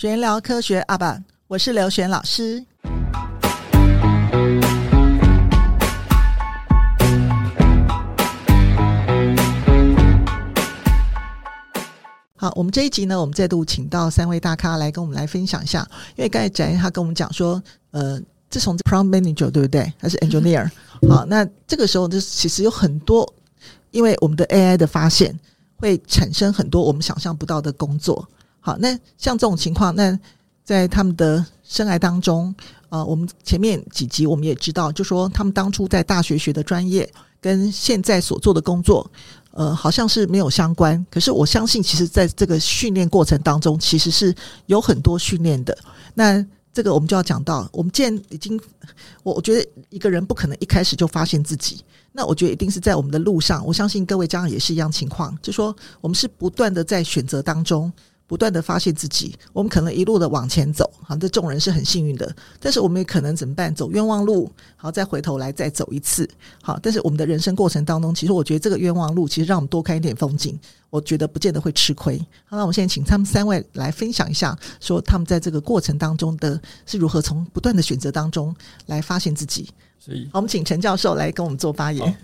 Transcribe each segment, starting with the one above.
玄聊科学阿爸，我是刘璇老师。好，我们这一集呢，我们再度请到三位大咖来跟我们来分享一下。因为刚才翟他跟我们讲说，呃，自从 prompt manager 对不对，还是 engineer？好，那这个时候就其实有很多，因为我们的 AI 的发现会产生很多我们想象不到的工作。好，那像这种情况，那在他们的生涯当中，呃，我们前面几集我们也知道，就说他们当初在大学学的专业跟现在所做的工作。呃，好像是没有相关，可是我相信，其实在这个训练过程当中，其实是有很多训练的。那这个我们就要讲到，我们既然已经，我我觉得一个人不可能一开始就发现自己，那我觉得一定是在我们的路上。我相信各位家长也是一样情况，就说我们是不断的在选择当中。不断的发现自己，我们可能一路的往前走，好，这众人是很幸运的。但是我们也可能怎么办？走冤枉路，好，再回头来再走一次，好。但是我们的人生过程当中，其实我觉得这个冤枉路，其实让我们多看一点风景，我觉得不见得会吃亏。好，那我们现在请他们三位来分享一下，说他们在这个过程当中的是如何从不断的选择当中来发现自己。所以，好，我们请陈教授来跟我们做发言。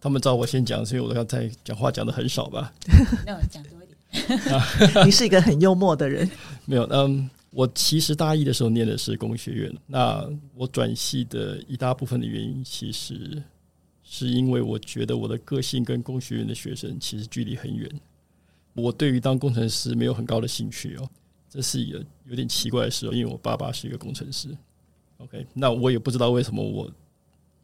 他们找我先讲，所以我刚才讲话讲的很少吧？没有讲多。你是一个很幽默的人。没有，嗯，我其实大一的时候念的是工学院。那我转系的一大部分的原因，其实是因为我觉得我的个性跟工学院的学生其实距离很远。我对于当工程师没有很高的兴趣哦，这是一个有点奇怪的事哦，因为我爸爸是一个工程师。OK，那我也不知道为什么我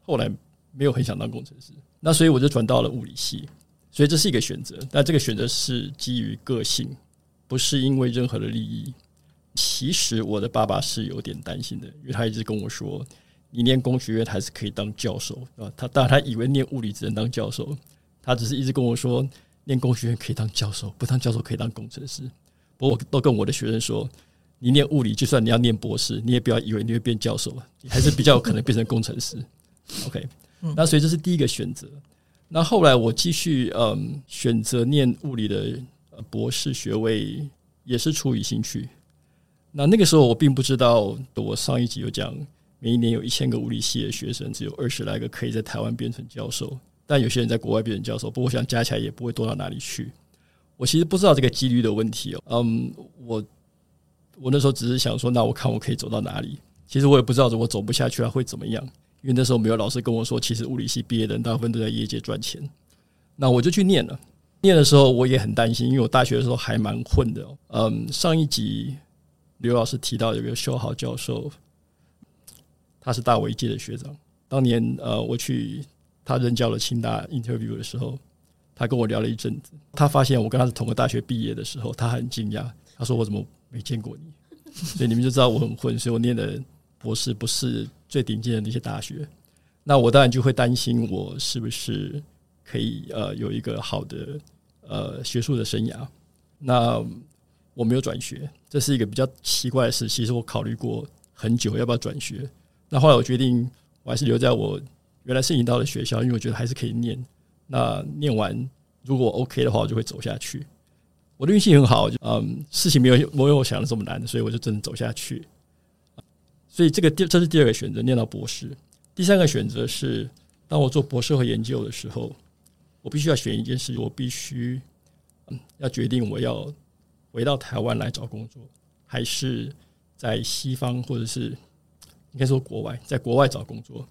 后来没有很想当工程师。那所以我就转到了物理系。所以这是一个选择，但这个选择是基于个性，不是因为任何的利益。其实我的爸爸是有点担心的，因为他一直跟我说：“你念工学院还是可以当教授啊。”他当然他以为念物理只能当教授，他只是一直跟我说：“念工学院可以当教授，不当教授可以当工程师。”不过我都跟我的学生说：“你念物理，就算你要念博士，你也不要以为你会变教授，你还是比较有可能变成工程师。” OK，那所以这是第一个选择。那后来我继续嗯选择念物理的博士学位，也是出于兴趣。那那个时候我并不知道，我上一集有讲，每一年有一千个物理系的学生，只有二十来个可以在台湾变成教授，但有些人在国外变成教授，不过我想加起来也不会多到哪里去。我其实不知道这个几率的问题哦。嗯，我我那时候只是想说，那我看我可以走到哪里。其实我也不知道，如果走不下去了会怎么样。因为那时候没有老师跟我说，其实物理系毕业的人大部分都在业界赚钱，那我就去念了。念的时候我也很担心，因为我大学的时候还蛮混的。嗯，上一集刘老师提到有个修豪教授，他是大我一届的学长。当年呃，我去他任教了清大 interview 的时候，他跟我聊了一阵子。他发现我跟他是同个大学毕业的时候，他很惊讶，他说我怎么没见过你？所以你们就知道我很混，所以我念的博士不是。最顶尖的那些大学，那我当然就会担心我是不是可以呃有一个好的呃学术的生涯。那我没有转学，这是一个比较奇怪的事。其实我考虑过很久要不要转学，那后来我决定我还是留在我原来申请到的学校，因为我觉得还是可以念。那念完如果 OK 的话，我就会走下去。我的运气很好，就嗯，事情没有没有我想的这么难，所以我就真的走下去。所以这个第这是第二个选择，念到博士。第三个选择是，当我做博士后研究的时候，我必须要选一件事，我必须要决定我要回到台湾来找工作，还是在西方或者是应该说国外，在国外找工作。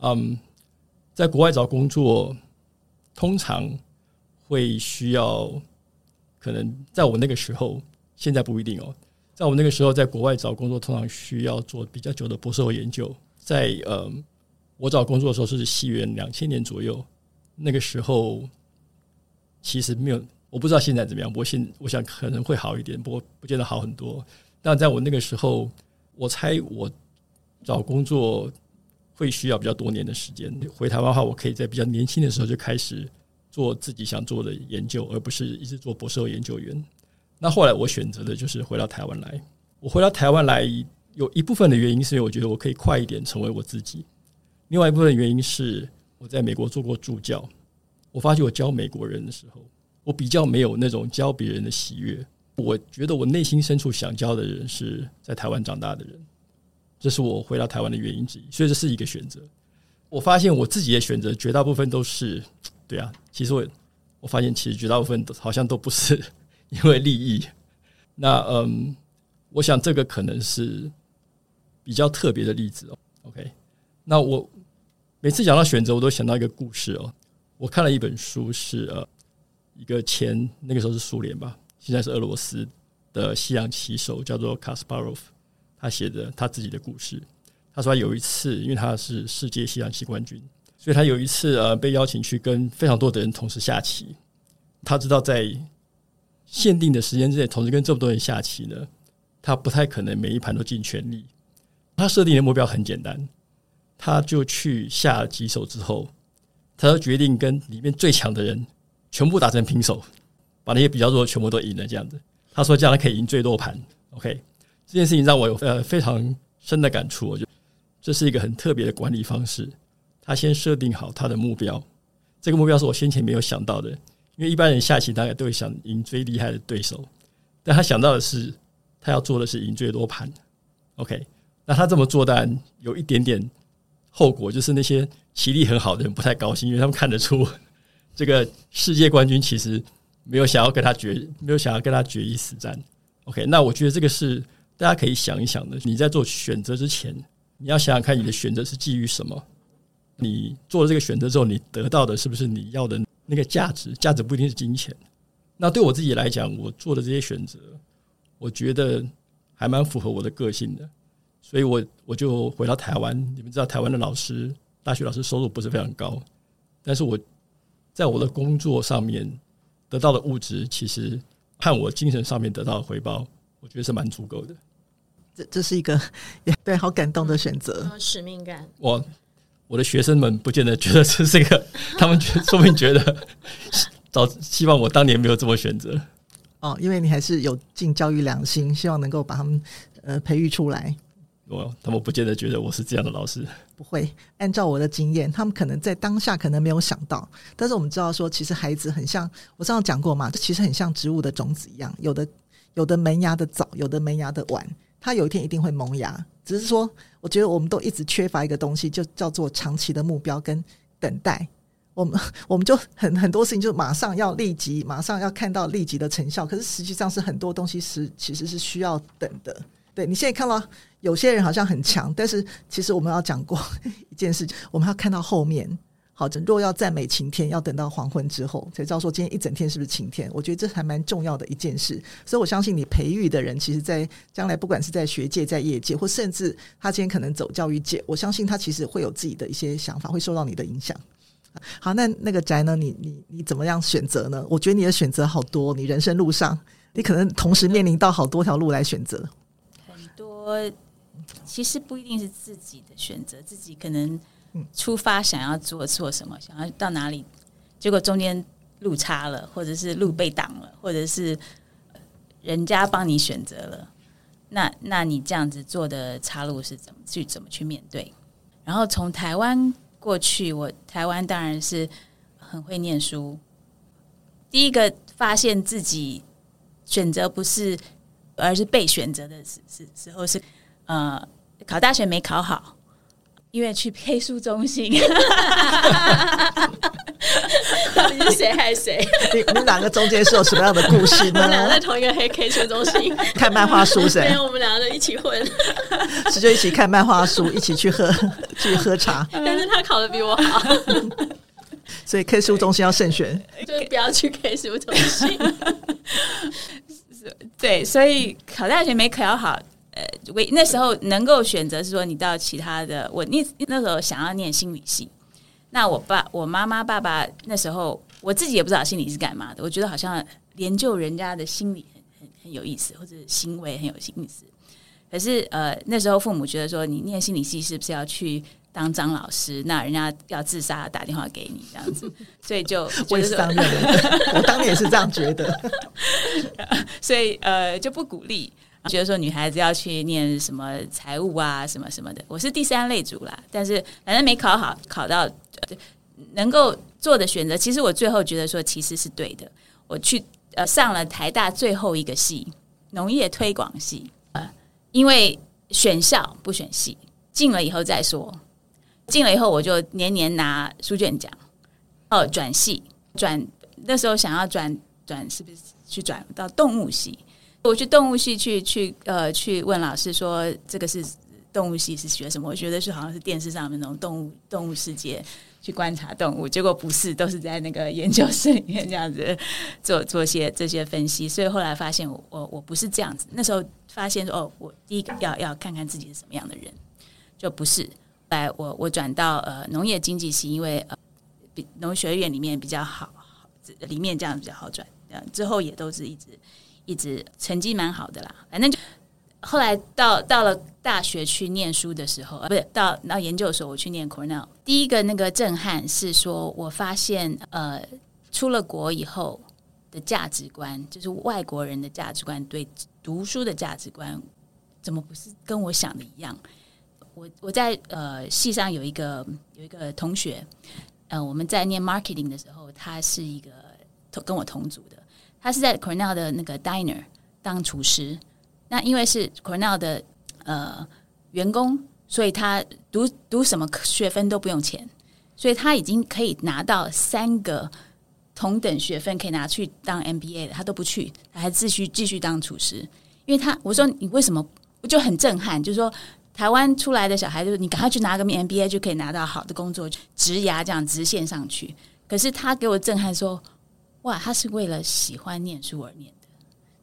嗯，在国外找工作通常会需要，可能在我那个时候，现在不一定哦。在我那个时候，在国外找工作，通常需要做比较久的博士后研究。在呃，我找工作的时候是西元两千年左右，那个时候其实没有，我不知道现在怎么样。我现我想可能会好一点，不过不见得好很多。但在我那个时候，我猜我找工作会需要比较多年的时间。回台湾的话，我可以在比较年轻的时候就开始做自己想做的研究，而不是一直做博士后研究员。那后来我选择的就是回到台湾来。我回到台湾来有一部分的原因是因为我觉得我可以快一点成为我自己，另外一部分原因是我在美国做过助教，我发现我教美国人的时候，我比较没有那种教别人的喜悦。我觉得我内心深处想教的人是在台湾长大的人，这是我回到台湾的原因之一。所以这是一个选择。我发现我自己的选择绝大部分都是，对啊，其实我我发现其实绝大部分都好像都不是因为利益。那嗯，我想这个可能是比较特别的例子哦。OK，那我每次讲到选择，我都想到一个故事哦。我看了一本书，是呃一个前那个时候是苏联吧，现在是俄罗斯的西洋棋手，叫做卡斯帕罗夫，他写的他自己的故事。他说他有一次，因为他是世界西洋棋冠军，所以他有一次呃被邀请去跟非常多的人同时下棋。他知道在限定的时间之内同时跟这么多人下棋呢，他不太可能每一盘都尽全力。他设定的目标很简单，他就去下了几手之后，他就决定跟里面最强的人全部打成平手，把那些比较弱的全部都赢了。这样子，他说这样他可以赢最多盘。OK，这件事情让我有呃非常深的感触，我觉得。这是一个很特别的管理方式。他先设定好他的目标，这个目标是我先前没有想到的。因为一般人下棋大概都会想赢最厉害的对手，但他想到的是，他要做的是赢最多盘。OK，那他这么做当然有一点点后果，就是那些棋力很好的人不太高兴，因为他们看得出这个世界冠军其实没有想要跟他决，没有想要跟他决一死战。OK，那我觉得这个是大家可以想一想的。你在做选择之前。你要想想看，你的选择是基于什么？你做了这个选择之后，你得到的是不是你要的那个价值？价值不一定是金钱。那对我自己来讲，我做的这些选择，我觉得还蛮符合我的个性的。所以我我就回到台湾。你们知道，台湾的老师，大学老师收入不是非常高，但是我在我的工作上面得到的物质，其实和我精神上面得到的回报，我觉得是蛮足够的。这这是一个也 对好感动的选择，使命感。我我的学生们不见得觉得这是一个，他们觉说明觉得早希望我当年没有这么选择。哦，因为你还是有尽教育良心，希望能够把他们呃培育出来。我他们不见得觉得我是这样的老师。不会，按照我的经验，他们可能在当下可能没有想到，但是我们知道说，其实孩子很像我上次讲过嘛，这其实很像植物的种子一样，有的有的萌芽的早，有的萌芽的晚。他有一天一定会萌芽，只是说，我觉得我们都一直缺乏一个东西，就叫做长期的目标跟等待。我们 我们就很很多事情就马上要立即，马上要看到立即的成效，可是实际上是很多东西是其实是需要等的。对，你现在看到有些人好像很强，但是其实我们要讲过一件事情，我们要看到后面。好，若要赞美晴天，要等到黄昏之后才知道说今天一整天是不是晴天。我觉得这还蛮重要的一件事，所以我相信你培育的人，其实，在将来不管是在学界、在业界，或甚至他今天可能走教育界，我相信他其实会有自己的一些想法，会受到你的影响。好，那那个宅呢？你你你怎么样选择呢？我觉得你的选择好多，你人生路上你可能同时面临到好多条路来选择。很多其实不一定是自己的选择，自己可能。出发想要做做什么，想要到哪里，结果中间路差了，或者是路被挡了，或者是人家帮你选择了，那那你这样子做的岔路是怎么去怎么去面对？然后从台湾过去，我台湾当然是很会念书，第一个发现自己选择不是，而是被选择的时时时候是呃考大学没考好。因为去 K 书中心，到底是谁害谁？你你们两个中间是有什么样的故事呢？我们两个在同一个黑 K 书中心看漫画书，谁？没有，我们两个一起混，是就一起看漫画书，一起去喝 去喝茶。但是他考的比我好，所以 K 书中心要慎选，就是不要去 K 书中心。对，所以考大学没考好。呃，为那时候能够选择是说，你到其他的，我那那时候想要念心理系，那我爸、我妈妈、爸爸那时候，我自己也不知道心理是干嘛的，我觉得好像研究人家的心理很很很有意思，或者行为很有意思。可是呃，那时候父母觉得说，你念心理系是不是要去当张老师？那人家要自杀打电话给你这样子，所以就我也是当年，我当年也是这样觉得，所以呃就不鼓励。觉得说女孩子要去念什么财务啊，什么什么的，我是第三类组啦。但是反正没考好，考到能够做的选择，其实我最后觉得说其实是对的。我去呃上了台大最后一个系农业推广系，呃，因为选校不选系，进了以后再说。进了以后我就年年拿书卷奖。哦，转系转那时候想要转转是不是去转到动物系？我去动物系去去呃去问老师说这个是动物系是学什么？我觉得是好像是电视上面那种动物动物世界去观察动物，结果不是，都是在那个研究室里面这样子做做些这些分析。所以后来发现我我我不是这样子。那时候发现哦，我第一个要要看看自己是什么样的人，就不是。来我我转到呃农业经济系，因为呃。比农学院里面比较好，里面这样比较好转。之后也都是一直一直成绩蛮好的啦。反正就后来到到了大学去念书的时候，不是到到研究所，我去念 Cornell。第一个那个震撼是说，我发现呃，出了国以后的价值观，就是外国人的价值观，对读书的价值观，怎么不是跟我想的一样？我我在呃系上有一个有一个同学。呃，我们在念 marketing 的时候，他是一个同跟我同组的，他是在 Cornell 的那个 diner 当厨师。那因为是 Cornell 的呃员工，所以他读读什么学分都不用钱，所以他已经可以拿到三个同等学分，可以拿去当 MBA 的，他都不去，还继续继续当厨师。因为他我说你为什么？我就很震撼，就是说。台湾出来的小孩，就是你赶快去拿个 MBA 就可以拿到好的工作，职涯这样直线上去。可是他给我震撼说：“哇，他是为了喜欢念书而念的，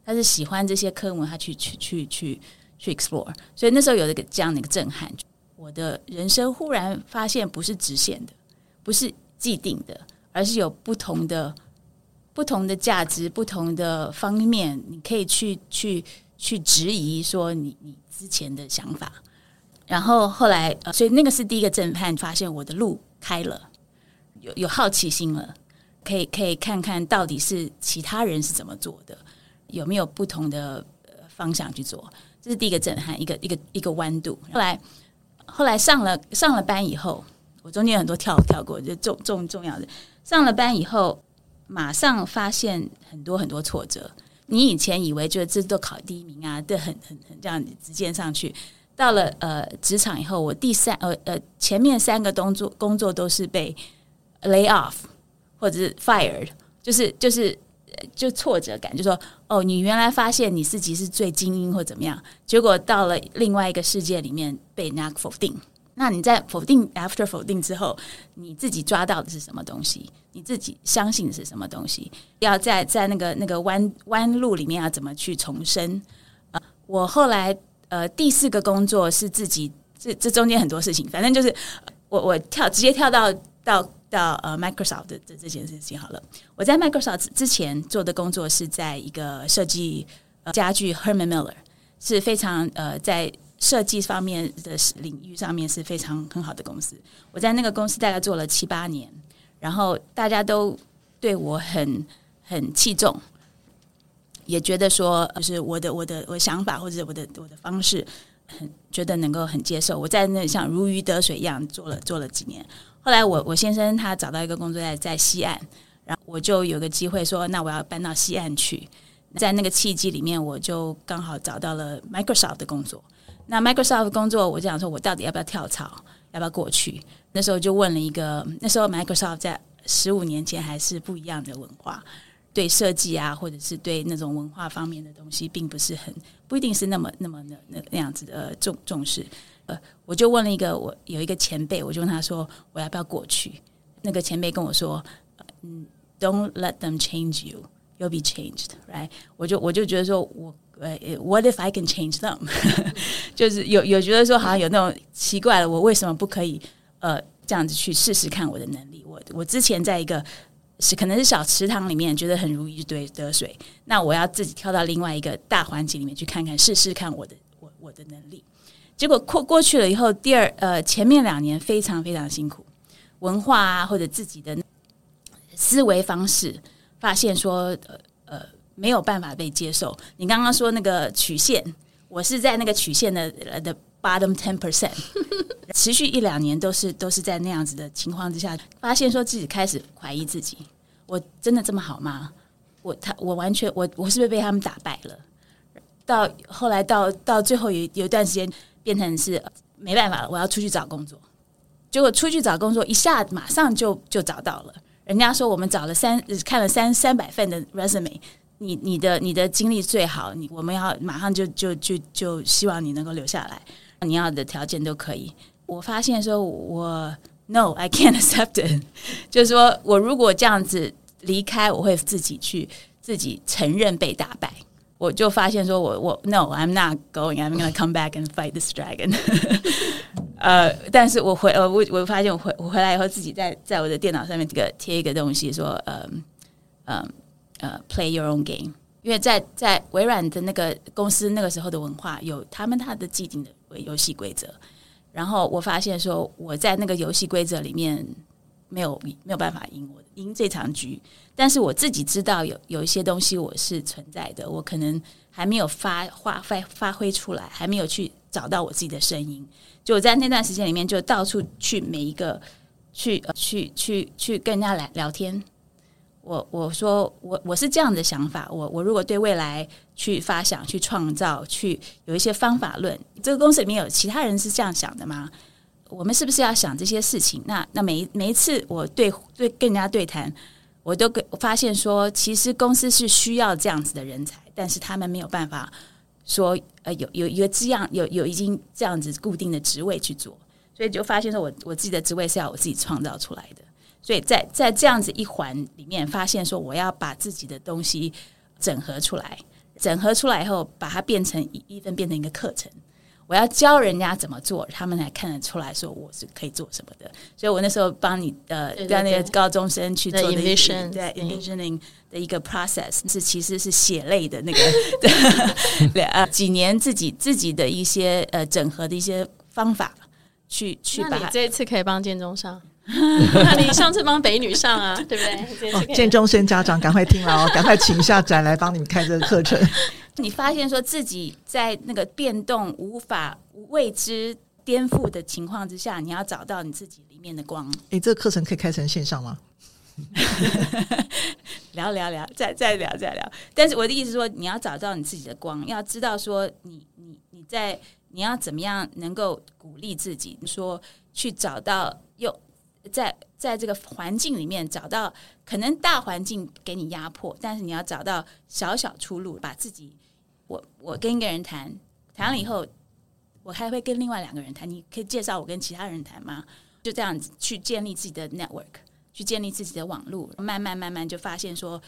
他是喜欢这些科目，他去去去去去 explore。所以那时候有一个这样的一个震撼，我的人生忽然发现不是直线的，不是既定的，而是有不同的不同的价值、不同的方面，你可以去去去质疑说你你之前的想法。”然后后来，呃，所以那个是第一个震撼，发现我的路开了，有有好奇心了，可以可以看看到底是其他人是怎么做的，有没有不同的方向去做，这是第一个震撼，一个一个一个弯度。后来后来上了上了班以后，我中间有很多跳跳过，就重重重要的。上了班以后，马上发现很多很多挫折。你以前以为就是这都考第一名啊，这很很很这样直接上去。到了呃职场以后，我第三呃呃前面三个工作工作都是被 lay off 或者是 fired，就是就是就挫折感，就说哦，你原来发现你自己是最精英或怎么样，结果到了另外一个世界里面被那个否定。那你在否定 after 否定之后，你自己抓到的是什么东西？你自己相信的是什么东西？要在在那个那个弯弯路里面要怎么去重生？呃，我后来。呃，第四个工作是自己，这这中间很多事情，反正就是我我跳直接跳到到到呃 Microsoft 的这这件事情好了。我在 Microsoft 之前做的工作是在一个设计、呃、家具 Herman Miller，是非常呃在设计方面的领域上面是非常很好的公司。我在那个公司大概做了七八年，然后大家都对我很很器重。也觉得说，就是我的我的我想法或者我的我的方式，很觉得能够很接受。我在那像如鱼得水一样做了做了几年。后来我我先生他找到一个工作在在西岸，然后我就有个机会说，那我要搬到西岸去。在那个契机里面，我就刚好找到了 Microsoft 的工作。那 Microsoft 工作，我就想说我到底要不要跳槽，要不要过去？那时候就问了一个，那时候 Microsoft 在十五年前还是不一样的文化。对设计啊，或者是对那种文化方面的东西，并不是很不一定是那么那么那那那样子的重重视。呃，我就问了一个我有一个前辈，我就问他说，我要不要过去？那个前辈跟我说，嗯，Don't let them change you, you'll be changed, right？我就我就觉得说我呃，What if I can change them？就是有有觉得说好像有那种奇怪的，我为什么不可以呃这样子去试试看我的能力？我我之前在一个。是可能是小池塘里面觉得很如鱼得得水，那我要自己跳到另外一个大环境里面去看看，试试看我的我我的能力。结果过过去了以后，第二呃前面两年非常非常辛苦，文化啊或者自己的思维方式，发现说呃呃没有办法被接受。你刚刚说那个曲线，我是在那个曲线的 的 bottom ten percent。持续一两年都是都是在那样子的情况之下，发现说自己开始怀疑自己，我真的这么好吗？我他我完全我我是不是被他们打败了？到后来到到最后有有一段时间变成是没办法了，我要出去找工作。结果出去找工作，一下马上就就找到了。人家说我们找了三看了三三百份的 resume，你你的你的经历最好，你我们要马上就就就就希望你能够留下来，你要的条件都可以。我发现说我 no I can't accept it，就是说我如果这样子离开，我会自己去自己承认被打败。我就发现说我我 no I'm not going. I'm gonna come back and fight this dragon。呃，但是我回呃我我发现我回我回来以后自己在在我的电脑上面这个贴一个东西说呃呃呃 play your own game，因为在在微软的那个公司那个时候的文化有他们他的既定的游戏规则，然后我发现说我在那个游戏规则里面没有没有办法赢我赢这场局。但是我自己知道有有一些东西我是存在的，我可能还没有发发发发挥出来，还没有去找到我自己的声音。就我在那段时间里面，就到处去每一个去去去去跟人家来聊天。我我说我我是这样的想法，我我如果对未来去发想、去创造、去有一些方法论，这个公司里面有其他人是这样想的吗？我们是不是要想这些事情？那那每一每一次我对对跟人家对谈。我都给发现说，其实公司是需要这样子的人才，但是他们没有办法说，呃，有有一个这样有有已经这样子固定的职位去做，所以就发现说我我自己的职位是要我自己创造出来的，所以在在这样子一环里面，发现说我要把自己的东西整合出来，整合出来以后，把它变成一一份变成一个课程。我要教人家怎么做，他们才看得出来说我是可以做什么的。所以我那时候帮你呃，让那个高中生去做的 envision 对 envisioning 的一个 process 是其实是血泪的那个 对呃几年自己自己的一些呃整合的一些方法去去把。那你这一次可以帮建中上，那你上次帮北女上啊，对不对？哦，建中生家长赶快听了哦，赶快请下展来帮你们开这个课程。你发现说自己在那个变动、无法未知、颠覆的情况之下，你要找到你自己里面的光。诶，这个课程可以开成线上吗？聊聊聊，再再聊再聊。但是我的意思说，你要找到你自己的光，要知道说你你你在你要怎么样能够鼓励自己，说去找到又在。在这个环境里面找到可能大环境给你压迫，但是你要找到小小出路，把自己。我我跟一个人谈谈了以后，我还会跟另外两个人谈。你可以介绍我跟其他人谈吗？就这样子去建立自己的 network，去建立自己的网络，慢慢慢慢就发现说，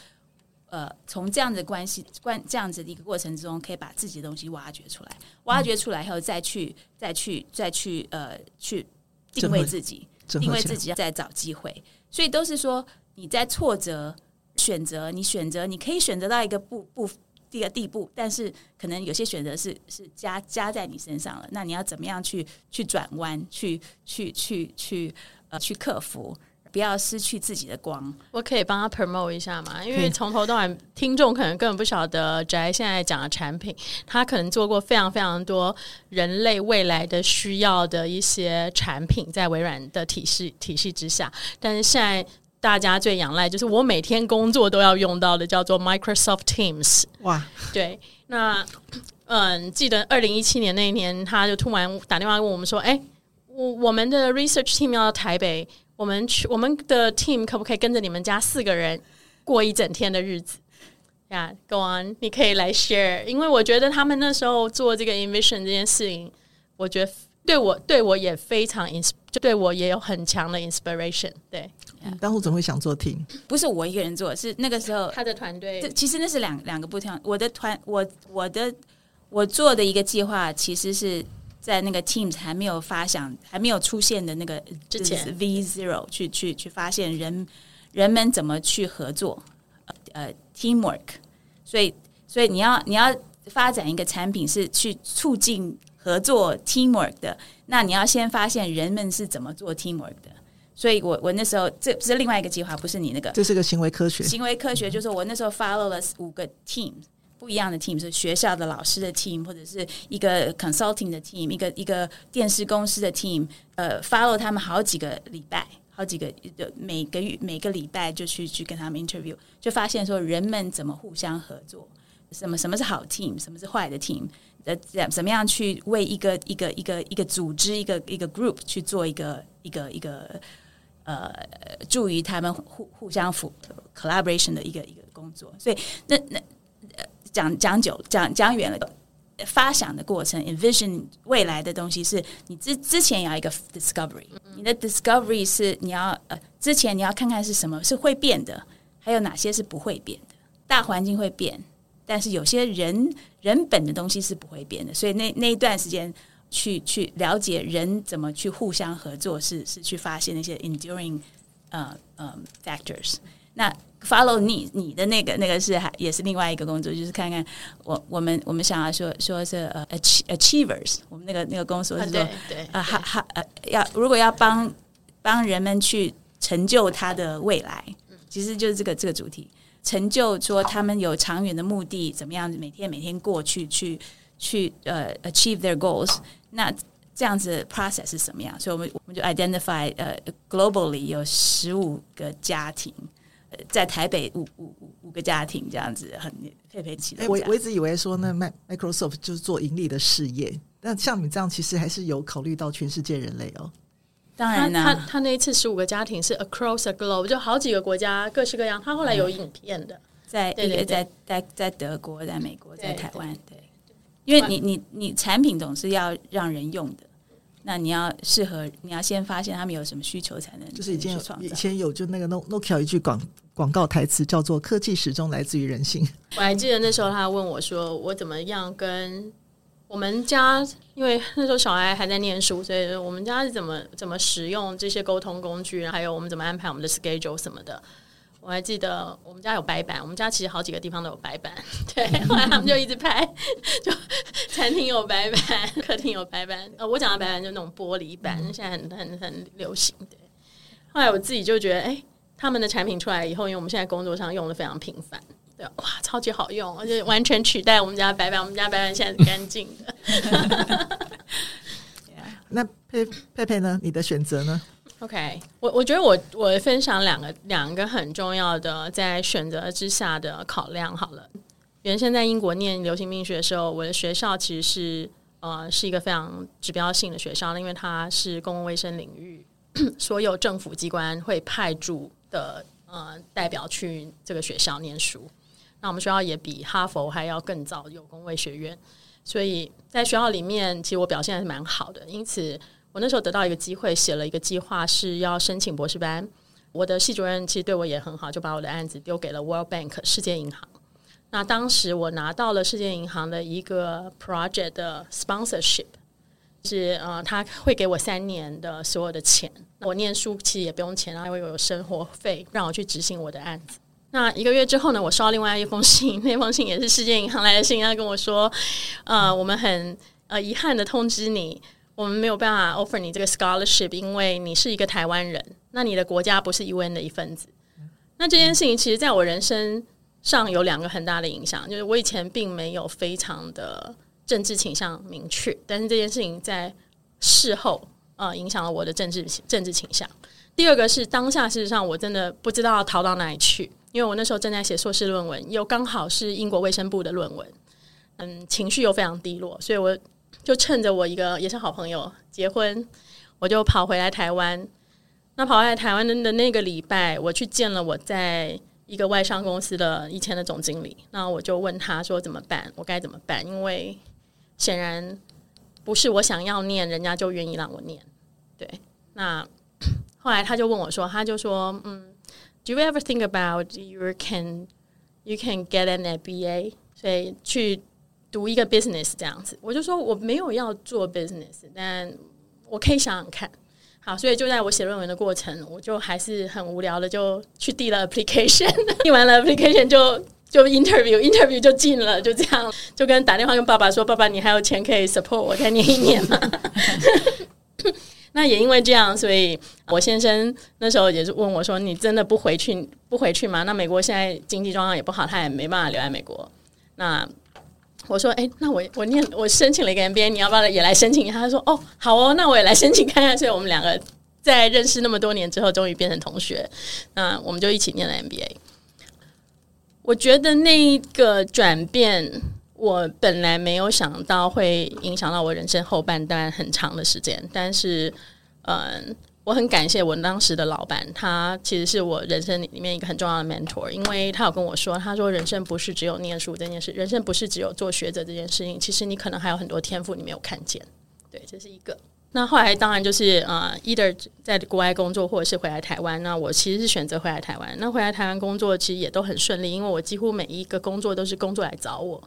呃，从这样的关系关这样子的一个过程之中，可以把自己的东西挖掘出来。挖掘出来以后，再去再去再去呃去定位自己。定位自己再找机会，所以都是说你在挫折选择，你选择你可以选择到一个不不第个地步，但是可能有些选择是是加加在你身上了，那你要怎么样去去转弯，去去去去呃去克服。不要失去自己的光。我可以帮他 promote 一下吗？因为从头到尾，听众可能根本不晓得宅现在讲的产品，他可能做过非常非常多人类未来的需要的一些产品，在微软的体系体系之下。但是现在大家最仰赖，就是我每天工作都要用到的，叫做 Microsoft Teams。哇，对，那嗯，记得二零一七年那一年，他就突然打电话问我们说：“哎，我我们的 research team 要到台北。”我们去我们的 team 可不可以跟着你们家四个人过一整天的日子？呀、yeah，Go on，你可以来 share，因为我觉得他们那时候做这个 invision 这件事情，我觉得对我对我也非常 ins，就对我也有很强的 inspiration。对，当初怎么会想做 team？不是我一个人做，是那个时候他的团队。其实那是两两个不同。我的团，我我的我做的一个计划其实是。在那个 Teams 还没有发想、还没有出现的那个之前，V Zero 去去去发现人人们怎么去合作，呃，Teamwork。所以，所以你要你要发展一个产品是去促进合作 Teamwork 的，那你要先发现人们是怎么做 Teamwork 的。所以我我那时候这是另外一个计划，不是你那个，这是个行为科学。行为科学就是我那时候 follow 了五个 Team。不一样的 team 是学校的老师的 team，或者是一个 consulting 的 team，一个一个电视公司的 team，呃，follow 他们好几个礼拜，好几个每个月每个礼拜就去去跟他们 interview，就发现说人们怎么互相合作，什么什么是好 team，什么是坏的 team，呃，怎怎么样去为一个一个一个一个组织一个一个 group 去做一个一个一个呃助于他们互互相辅 collaboration 的一个一个工作，所以那那讲讲久讲讲远了。发想的过程，envision 未来的东西是你之之前要一个 discovery，你的 discovery 是你要呃之前你要看看是什么是会变的，还有哪些是不会变的。大环境会变，但是有些人人本的东西是不会变的。所以那那一段时间去去了解人怎么去互相合作，是是去发现那些 enduring 呃呃 factors。那 follow 你你的那个那个是还也是另外一个工作，就是看看我我们我们想要说说是呃 achievers，我们那个那个公司是说啊哈哈呃要如果要帮帮人们去成就他的未来，其实就是这个这个主题，成就说他们有长远的目的，怎么样每天每天过去去去呃 achieve their goals，那这样子 process 是什么样？所以我们我们就 identify 呃 globally 有十五个家庭。在台北五五五五个家庭这样子很配配齐的。我我一直以为说那 Microsoft 就是做盈利的事业，但像你这样其实还是有考虑到全世界人类哦。当然呢，他他那一次十五个家庭是 across the globe，就好几个国家，各式各样。他后来有影片的，在对对在在在德国，在美国，在台湾，对。因为你你你产品总是要让人用的，那你要适合，你要先发现他们有什么需求，才能就是已经以前有就那个 Nokia 一句广。广告台词叫做“科技始终来自于人性”。我还记得那时候他问我说：“我怎么样跟我们家？因为那时候小孩还在念书，所以我们家是怎么怎么使用这些沟通工具，还有我们怎么安排我们的 schedule 什么的。”我还记得我们家有白板，我们家其实好几个地方都有白板。对，后来他们就一直拍，就餐厅有白板，客厅有白板。呃，我讲的白板就那种玻璃板，现在很很很流行。对，后来我自己就觉得，哎。他们的产品出来以后，因为我们现在工作上用的非常频繁，对，哇，超级好用，而且完全取代我们家白板。我们家白板现在是干净的。那佩佩佩呢？你的选择呢？OK，我我觉得我我分享两个两个很重要的在选择之下的考量好了。原先在英国念流行病学的时候，我的学校其实是呃是一个非常指标性的学校，因为它是公共卫生领域，所有政府机关会派驻。的呃代表去这个学校念书，那我们学校也比哈佛还要更早有公卫学院，所以在学校里面，其实我表现还是蛮好的。因此，我那时候得到一个机会，写了一个计划是要申请博士班。我的系主任其实对我也很好，就把我的案子丢给了 World Bank 世界银行。那当时我拿到了世界银行的一个 project sponsorship。是呃，他会给我三年的所有的钱，我念书其实也不用钱，然后还会有生活费让我去执行我的案子。那一个月之后呢，我收到另外一封信，那封信也是世界银行来的信，他跟我说，呃，我们很呃遗憾的通知你，我们没有办法 offer 你这个 scholarship，因为你是一个台湾人，那你的国家不是 UN 的一份子。那这件事情其实在我人生上有两个很大的影响，就是我以前并没有非常的。政治倾向明确，但是这件事情在事后呃影响了我的政治政治倾向。第二个是当下，事实上我真的不知道要逃到哪里去，因为我那时候正在写硕士论文，又刚好是英国卫生部的论文，嗯，情绪又非常低落，所以我就趁着我一个也是好朋友结婚，我就跑回来台湾。那跑回来台湾的那个礼拜，我去见了我在一个外商公司的以前的总经理，那我就问他说怎么办，我该怎么办，因为。显然不是我想要念，人家就愿意让我念。对，那后来他就问我说：“他就说，嗯，Do you ever think about you can you can get an MBA？所以去读一个 business 这样子。”我就说我没有要做 business，但我可以想想看。好，所以就在我写论文的过程，我就还是很无聊的就去递了 application，递完了 application 就。就 interview，interview 就进了，就这样，就跟打电话跟爸爸说：“爸爸，你还有钱可以 support 我再念一年吗？” 那也因为这样，所以我先生那时候也是问我说：“你真的不回去不回去吗？”那美国现在经济状况也不好，他也没办法留在美国。那我说：“哎、那我我念我申请了一个 MBA，你要不要也来申请一下？”他说：“哦，好哦，那我也来申请看看。”所以我们两个在认识那么多年之后，终于变成同学。那我们就一起念了 MBA。我觉得那一个转变，我本来没有想到会影响到我人生后半段很长的时间。但是，嗯，我很感谢我当时的老板，他其实是我人生里面一个很重要的 mentor，因为他有跟我说，他说人生不是只有念书这件事，人生不是只有做学者这件事情，其实你可能还有很多天赋你没有看见。对，这是一个。那后来当然就是呃，either 在国外工作，或者是回来台湾。那我其实是选择回来台湾。那回来台湾工作其实也都很顺利，因为我几乎每一个工作都是工作来找我。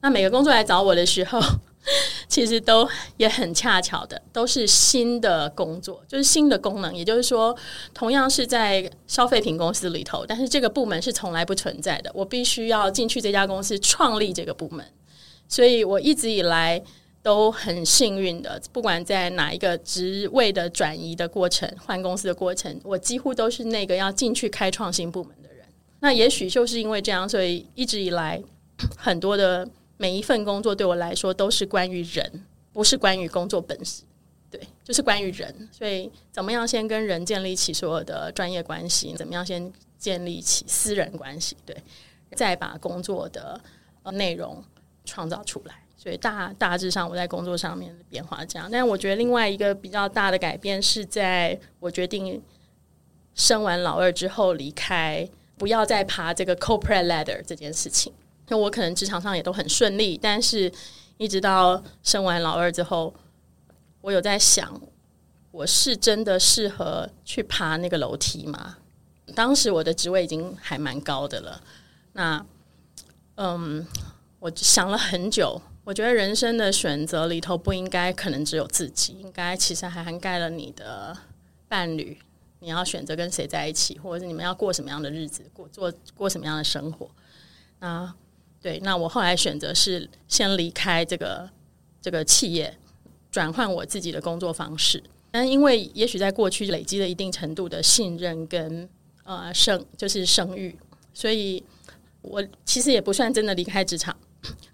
那每个工作来找我的时候，其实都也很恰巧的，都是新的工作，就是新的功能。也就是说，同样是在消费品公司里头，但是这个部门是从来不存在的，我必须要进去这家公司创立这个部门。所以我一直以来。都很幸运的，不管在哪一个职位的转移的过程、换公司的过程，我几乎都是那个要进去开创新部门的人。那也许就是因为这样，所以一直以来 很多的每一份工作对我来说都是关于人，不是关于工作本身。对，就是关于人。所以怎么样先跟人建立起所有的专业关系？怎么样先建立起私人关系？对，再把工作的内容创造出来。所以大大致上我在工作上面的变化这样，但我觉得另外一个比较大的改变是在我决定生完老二之后离开，不要再爬这个 corporate ladder 这件事情。那我可能职场上也都很顺利，但是一直到生完老二之后，我有在想，我是真的适合去爬那个楼梯吗？当时我的职位已经还蛮高的了，那嗯，我想了很久。我觉得人生的选择里头不应该可能只有自己，应该其实还涵盖了你的伴侣，你要选择跟谁在一起，或者是你们要过什么样的日子，过做过什么样的生活。那对，那我后来选择是先离开这个这个企业，转换我自己的工作方式。但因为也许在过去累积了一定程度的信任跟呃声就是声誉，所以我其实也不算真的离开职场。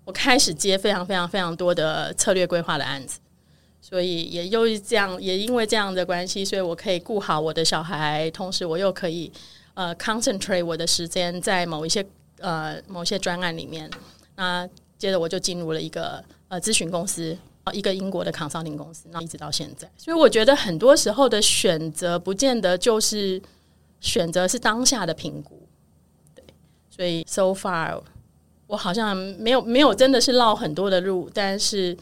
我开始接非常非常非常多的策略规划的案子，所以也又这样，也因为这样的关系，所以我可以顾好我的小孩，同时我又可以呃 concentrate 我的时间在某一些呃某些专案里面。那接着我就进入了一个呃咨询公司，一个英国的康绍林公司，那一直到现在。所以我觉得很多时候的选择不见得就是选择是当下的评估，对，所以 so far。我好像没有没有真的是绕很多的路，但是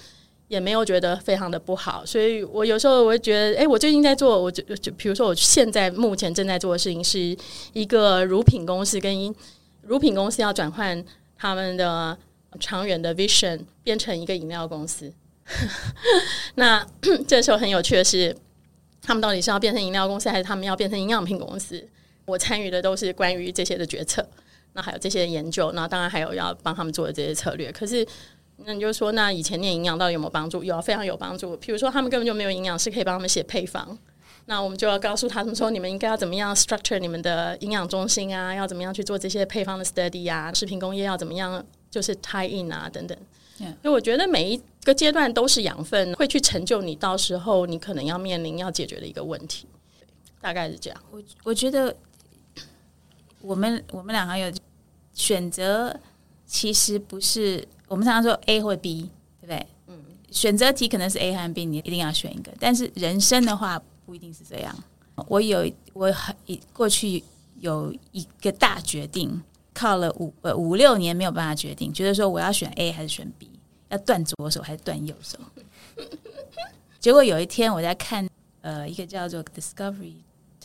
也没有觉得非常的不好，所以我有时候我会觉得，哎，我最近在做，我就就比如说我现在目前正在做的事情是一个乳品公司跟乳品公司要转换他们的长远的 vision 变成一个饮料公司。那 这时候很有趣的是，他们到底是要变成饮料公司，还是他们要变成营养品公司？我参与的都是关于这些的决策。那还有这些研究，那当然还有要帮他们做的这些策略。可是，那你就说，那以前念营养到底有没有帮助？有，非常有帮助。比如说，他们根本就没有营养师可以帮他们写配方，那我们就要告诉他们说，你们应该要怎么样 structure 你们的营养中心啊？要怎么样去做这些配方的 study 啊？食品工业要怎么样，就是 tie in 啊等等。以我觉得每一个阶段都是养分，会去成就你到时候你可能要面临要解决的一个问题。大概是这样。我我觉得。我们我们两个有选择，其实不是我们常常说 A 或 B，对不对？嗯，选择题可能是 A 和 B，你一定要选一个。但是人生的话不一定是这样。我有我很过去有一个大决定，靠了五呃五六年没有办法决定，觉得说我要选 A 还是选 B，要断左手还是断右手。结果有一天我在看呃一个叫做 Discovery。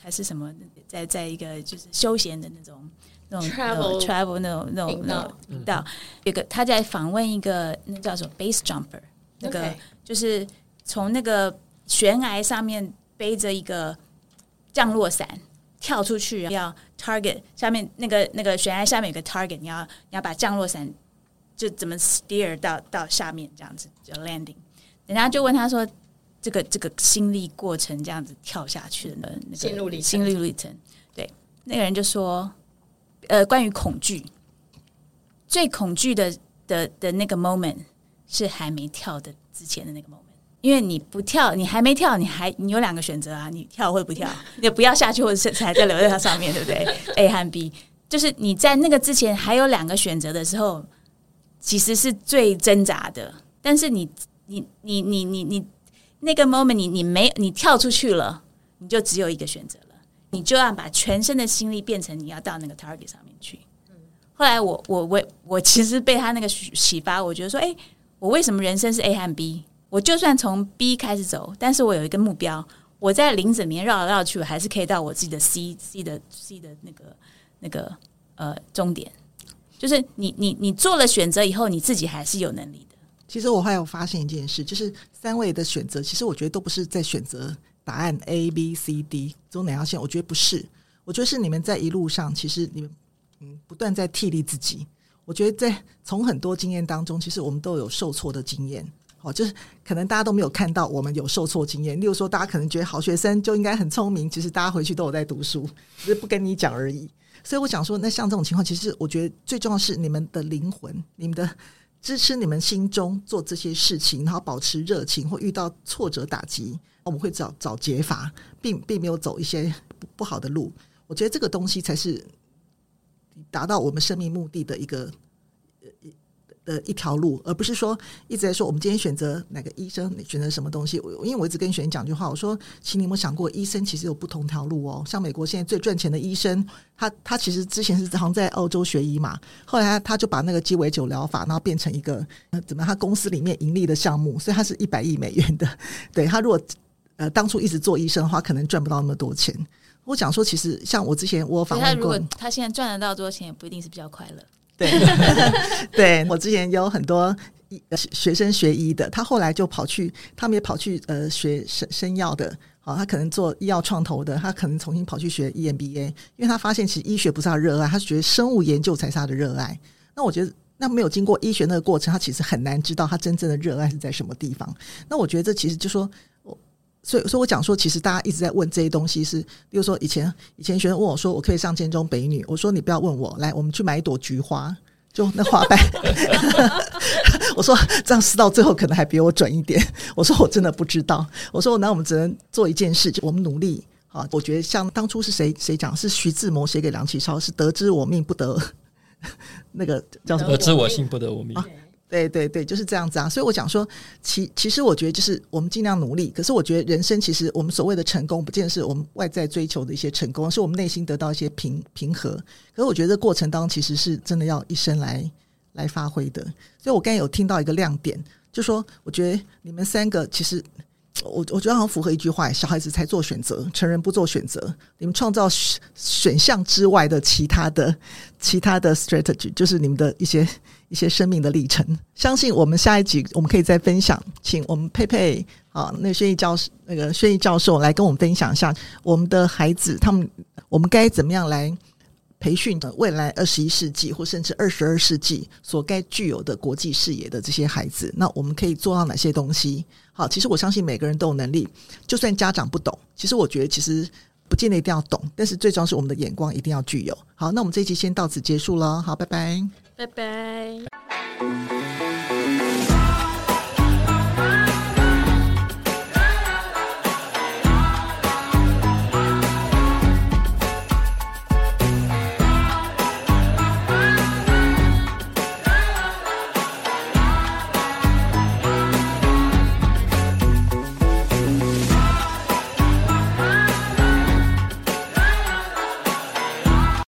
还是什么，在在一个就是休闲的那种那种 travel travel 那种那种那种频道，有个他在访问一个那叫做 base jumper，那个就是从那个悬崖上面背着一个降落伞跳出去，要 target 下面那个那个悬崖下面有个 target，你要你要把降落伞就怎么 steer 到到下面这样子就 landing，人家就问他说。这个这个心历过程这样子跳下去的那个心路历心路历程，对。那个人就说，呃，关于恐惧，最恐惧的的的那个 moment 是还没跳的之前的那个 moment，因为你不跳，你还没跳，你还你有两个选择啊，你跳或不跳，你不要下去，或者是还在留在它上面，对不对？A 和 B，就是你在那个之前还有两个选择的时候，其实是最挣扎的。但是你你你你你你那个 moment，你你没你跳出去了，你就只有一个选择了，你就要把全身的心力变成你要到那个 target 上面去。后来我我我我其实被他那个启发，我觉得说，哎，我为什么人生是 A 和 B？我就算从 B 开始走，但是我有一个目标，我在林子里面绕来绕去，我还是可以到我自己的 C C 的 C 的那个那个呃终点。就是你你你做了选择以后，你自己还是有能力的。其实我还有发现一件事，就是三位的选择，其实我觉得都不是在选择答案 A B C D 走哪条线，我觉得不是，我觉得是你们在一路上，其实你们嗯不断在替力自己。我觉得在从很多经验当中，其实我们都有受挫的经验。哦，就是可能大家都没有看到我们有受挫经验。例如说，大家可能觉得好学生就应该很聪明，其实大家回去都有在读书，只是不跟你讲而已。所以我想说，那像这种情况，其实我觉得最重要是你们的灵魂，你们的支持，你们心中做这些事情，然后保持热情，或遇到挫折打击，我们会找找解法，并并没有走一些不不好的路。我觉得这个东西才是达到我们生命目的的一个。的一条路，而不是说一直在说我们今天选择哪个医生，你选择什么东西。我因为我一直跟学员讲一句话，我说，请你有没有想过，医生其实有不同条路哦。像美国现在最赚钱的医生，他他其实之前是好像在澳洲学医嘛，后来他就把那个鸡尾酒疗法，然后变成一个怎么他公司里面盈利的项目，所以他是一百亿美元的。对，他如果呃当初一直做医生的话，可能赚不到那么多钱。我讲说，其实像我之前我访问过，他如果他现在赚得到多钱，也不一定是比较快乐。对，对我之前有很多学生学医的，他后来就跑去，他们也跑去呃学生生药的，好，他可能做医药创投的，他可能重新跑去学 EMBA，因为他发现其实医学不是他热爱，他是觉得生物研究才是他的热爱。那我觉得，那没有经过医学那个过程，他其实很难知道他真正的热爱是在什么地方。那我觉得这其实就说。所以，所以我讲说，其实大家一直在问这些东西是，是比如说以前以前学生问我说，我可以上建中北女？我说你不要问我，来，我们去买一朵菊花，就那花瓣。我说这样试到最后可能还比我准一点。我说我真的不知道。我说那我们只能做一件事，就我们努力啊。我觉得像当初是谁谁讲，是徐志摩写给梁启超，是得知我命不得 那个叫什么？得知我幸不得我命。啊对对对，就是这样子啊！所以我讲说，其其实我觉得就是我们尽量努力。可是我觉得人生其实我们所谓的成功，不见得是我们外在追求的一些成功，是我们内心得到一些平平和。可是我觉得这过程当中其实是真的要一生来来发挥的。所以我刚才有听到一个亮点，就说我觉得你们三个其实。我我觉得好像符合一句话：小孩子才做选择，成人不做选择。你们创造选项之外的其他的其他的 strategy，就是你们的一些一些生命的历程。相信我们下一集我们可以再分享，请我们佩佩啊，那轩逸教授那个轩逸教授来跟我们分享一下我们的孩子，他们我们该怎么样来。培训的未来二十一世纪或甚至二十二世纪所该具有的国际视野的这些孩子，那我们可以做到哪些东西？好，其实我相信每个人都有能力，就算家长不懂，其实我觉得其实不见得一定要懂，但是最重要是我们的眼光一定要具有。好，那我们这一期先到此结束了，好，拜拜，拜拜。